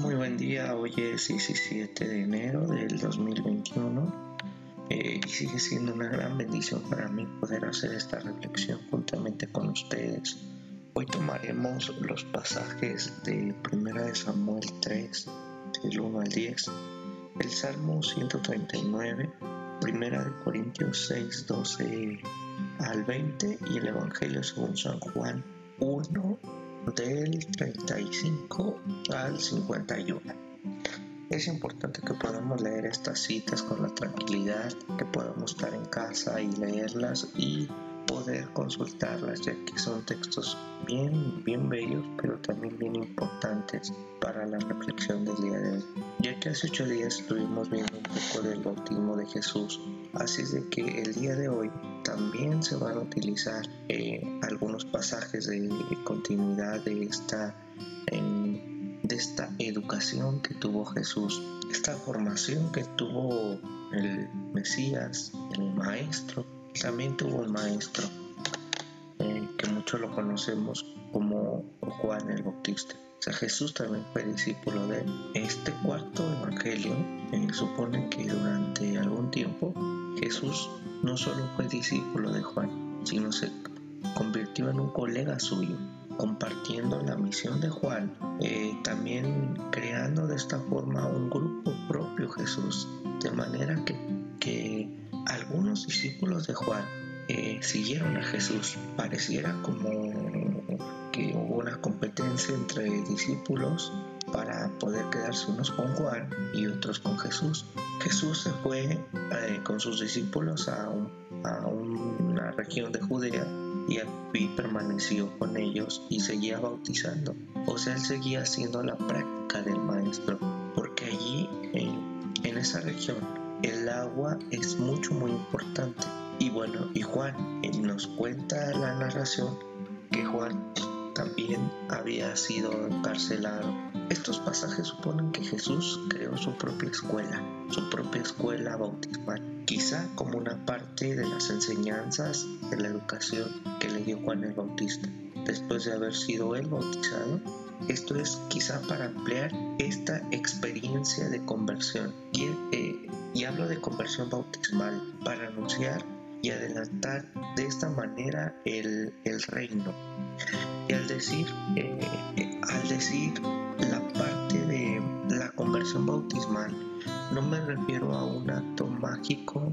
Muy buen día, hoy es 17 de enero del 2021 eh, y sigue siendo una gran bendición para mí poder hacer esta reflexión juntamente con ustedes. Hoy tomaremos los pasajes de 1 de Samuel 3, del 1 al 10, el Salmo 139, 1 de Corintios 6, 12 al 20 y el Evangelio según San Juan 1 del 35 al 51. Es importante que podamos leer estas citas con la tranquilidad, que podamos estar en casa y leerlas y poder consultarlas, ya que son textos bien, bien bellos, pero también bien importantes para la reflexión del día de hoy. Ya que hace ocho días estuvimos viendo un poco del bautismo de Jesús, así es de que el día de hoy también se van a utilizar eh, algunos pasajes de continuidad de esta, de esta educación que tuvo Jesús, esta formación que tuvo el Mesías, el Maestro, también tuvo un maestro eh, que muchos lo conocemos como Juan el Bautista. O sea, Jesús también fue discípulo de él. Este cuarto evangelio eh, supone que durante algún tiempo Jesús no solo fue discípulo de Juan, sino se convirtió en un colega suyo, compartiendo la misión de Juan, eh, también creando de esta forma un grupo propio Jesús, de manera que, que algunos discípulos de Juan eh, siguieron a Jesús. Pareciera como que hubo una competencia entre discípulos para poder quedarse unos con Juan y otros con Jesús. Jesús se fue eh, con sus discípulos a, una región de Judea y ahí permaneció con ellos y seguía bautizando. O sea, él seguía haciendo la práctica del maestro, porque allí en esa región el agua es mucho muy importante. Y bueno, y Juan nos cuenta la narración que Juan también había sido encarcelado. Estos pasajes suponen que Jesús creó su propia escuela, su propia escuela bautismal, quizá como una parte de las enseñanzas de la educación que le dio Juan el Bautista. Después de haber sido él bautizado, esto es quizá para ampliar esta experiencia de conversión. Y, eh, y hablo de conversión bautismal para anunciar y adelantar de esta manera el, reino. Y al decir, eh, eh, al decir la parte de la conversión bautismal, no me refiero a un acto mágico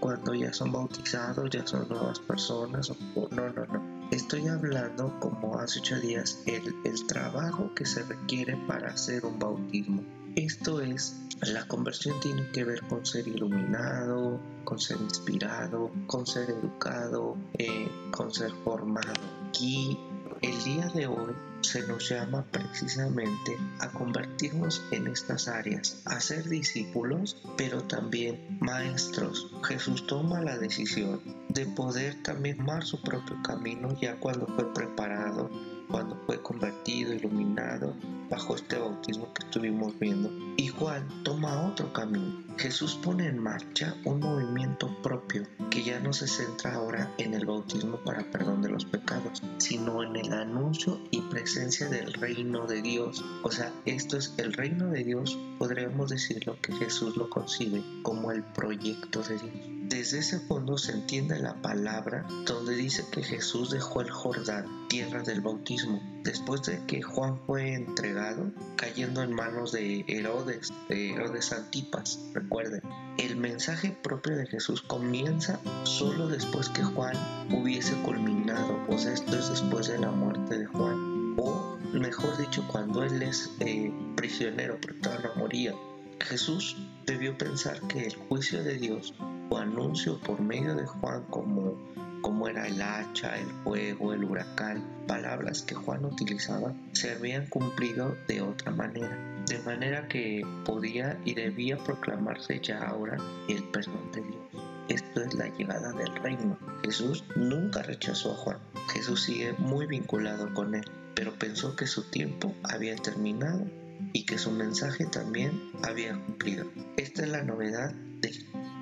cuando ya son bautizados, ya son nuevas personas, no, no, no. Estoy hablando, como hace ocho días, el, el trabajo que se requiere para hacer un bautismo. Esto es, la conversión tiene que ver con ser iluminado, con ser inspirado, con ser educado, eh, con ser formado. Aquí, el día de hoy, se nos llama precisamente a convertirnos en estas áreas, a ser discípulos, pero también maestros. Jesús toma la decisión de poder también tomar su propio camino ya cuando fue preparado, cuando fue convertido, iluminado bajo este bautismo que estuvimos viendo. Y toma otro camino. Jesús pone en marcha un movimiento propio que ya no se centra ahora en el bautismo para perdón de los pecados, sino en el anuncio y presencia del reino de Dios. O sea, esto es el reino de Dios, podríamos decirlo que Jesús lo concibe como el proyecto de Dios. Desde ese fondo se entiende la palabra donde dice que Jesús dejó el Jordán, tierra del bautismo, después de que Juan fue entregado, cayendo en manos de Herodes, de Herodes Antipas. Recuerden, el mensaje propio de Jesús comienza solo después que Juan hubiese culminado, o sea, esto es después de la muerte de Juan, o mejor dicho, cuando él es eh, prisionero, porque todavía no moría. Jesús debió pensar que el juicio de Dios o anuncio por medio de Juan como, como era el hacha, el fuego, el huracán, palabras que Juan utilizaba, se habían cumplido de otra manera. De manera que podía y debía proclamarse ya ahora el perdón de Dios. Esto es la llegada del reino. Jesús nunca rechazó a Juan. Jesús sigue muy vinculado con él, pero pensó que su tiempo había terminado y que su mensaje también había cumplido. Esta es la novedad de,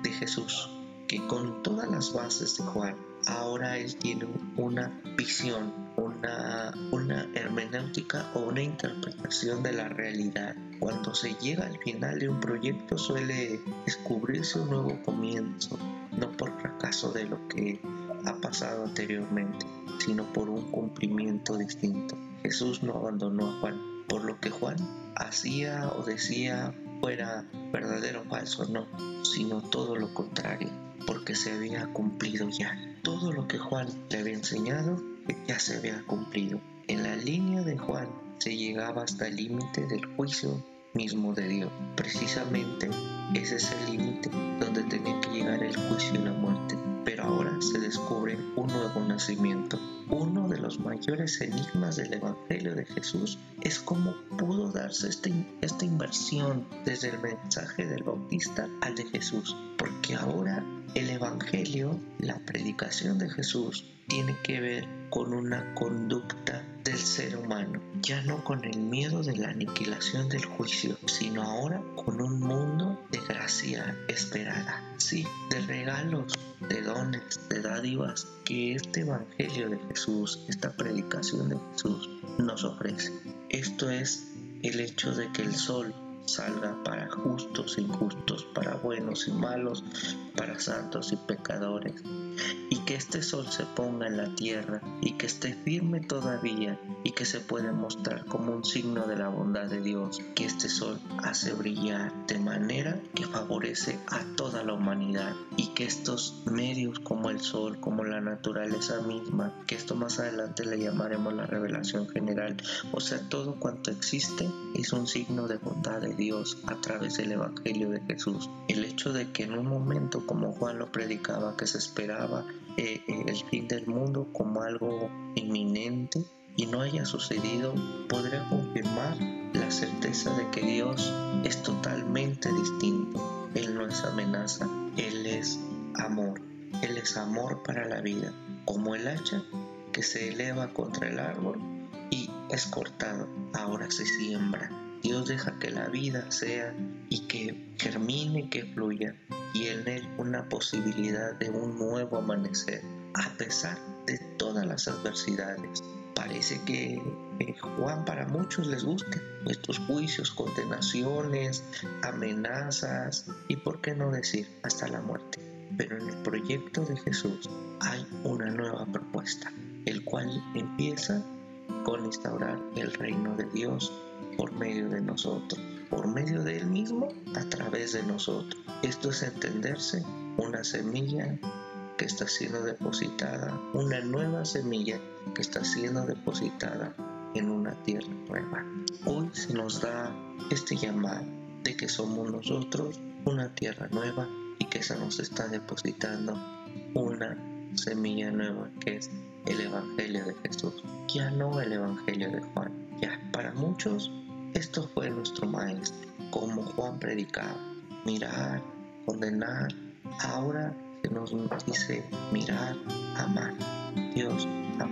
de Jesús, que con todas las bases de Juan, ahora él tiene una visión, una, una hermenéutica o una interpretación de la realidad Cuando se llega al final de un proyecto suele descubrirse un nuevo comienzo, no por fracaso de lo que ha pasado anteriormente, sino por un cumplimiento distinto. Jesús no abandonó a Juan, por lo que Juan hacía o decía fuera verdadero o falso, no, sino todo lo contrario, porque se había cumplido ya. Todo lo que Juan le había enseñado ya se había cumplido. En la línea de Juan se llegaba hasta el límite del juicio mismo de Dios. Precisamente ese es el límite donde tenía que llegar el juicio y la muerte. Pero ahora se descubre un nuevo nacimiento. Uno de los mayores enigmas del Evangelio de Jesús es cómo pudo darse este, esta inversión desde el mensaje del Bautista al de Jesús. Porque ahora el Evangelio, la predicación de Jesús, tiene que ver con una conducta del ser humano, ya no con el miedo de la aniquilación del juicio, sino ahora con un mundo de gracia esperada, sí, de regalos, de dones, de dádivas que este Evangelio de Jesús, esta predicación de Jesús nos ofrece. Esto es el hecho de que el sol salga para justos e injustos, para buenos y malos, para santos y pecadores, y que este sol se ponga en la tierra y que esté firme todavía y que se pueda mostrar como un signo de la bondad de Dios, que este sol hace brillar de manera que favorece a toda la humanidad y que estos medios como el sol, como la naturaleza misma, que esto más adelante le llamaremos la revelación general, o sea, todo cuanto existe es un signo de bondad de Dios a través del Evangelio de Jesús. El hecho de que en un momento como Juan lo predicaba, que se esperaba eh, eh, el fin del mundo como algo inminente y no haya sucedido, podría confirmar la certeza de que Dios es totalmente distinto. Él no es amenaza, Él es amor. Él es amor para la vida, como el hacha que se eleva contra el árbol y es cortado, ahora se siembra Dios deja que la vida sea y que germine, que fluya y en él una posibilidad de un nuevo amanecer a pesar de todas las adversidades. Parece que Juan para muchos les gusta nuestros juicios, condenaciones, amenazas y por qué no decir hasta la muerte. Pero en el proyecto de Jesús hay una nueva propuesta, el cual empieza con instaurar el reino de Dios por medio de nosotros, por medio de Él mismo, a través de nosotros. Esto es entenderse una semilla que está siendo depositada, una nueva semilla que está siendo depositada en una tierra nueva. Hoy se nos da este llamado de que somos nosotros una tierra nueva y que se nos está depositando una semilla nueva que es el Evangelio de Jesús, ya no el Evangelio de Juan. Ya para muchos esto fue nuestro maestro, como Juan predicaba, mirar, condenar. Ahora se nos dice mirar, amar. Dios ha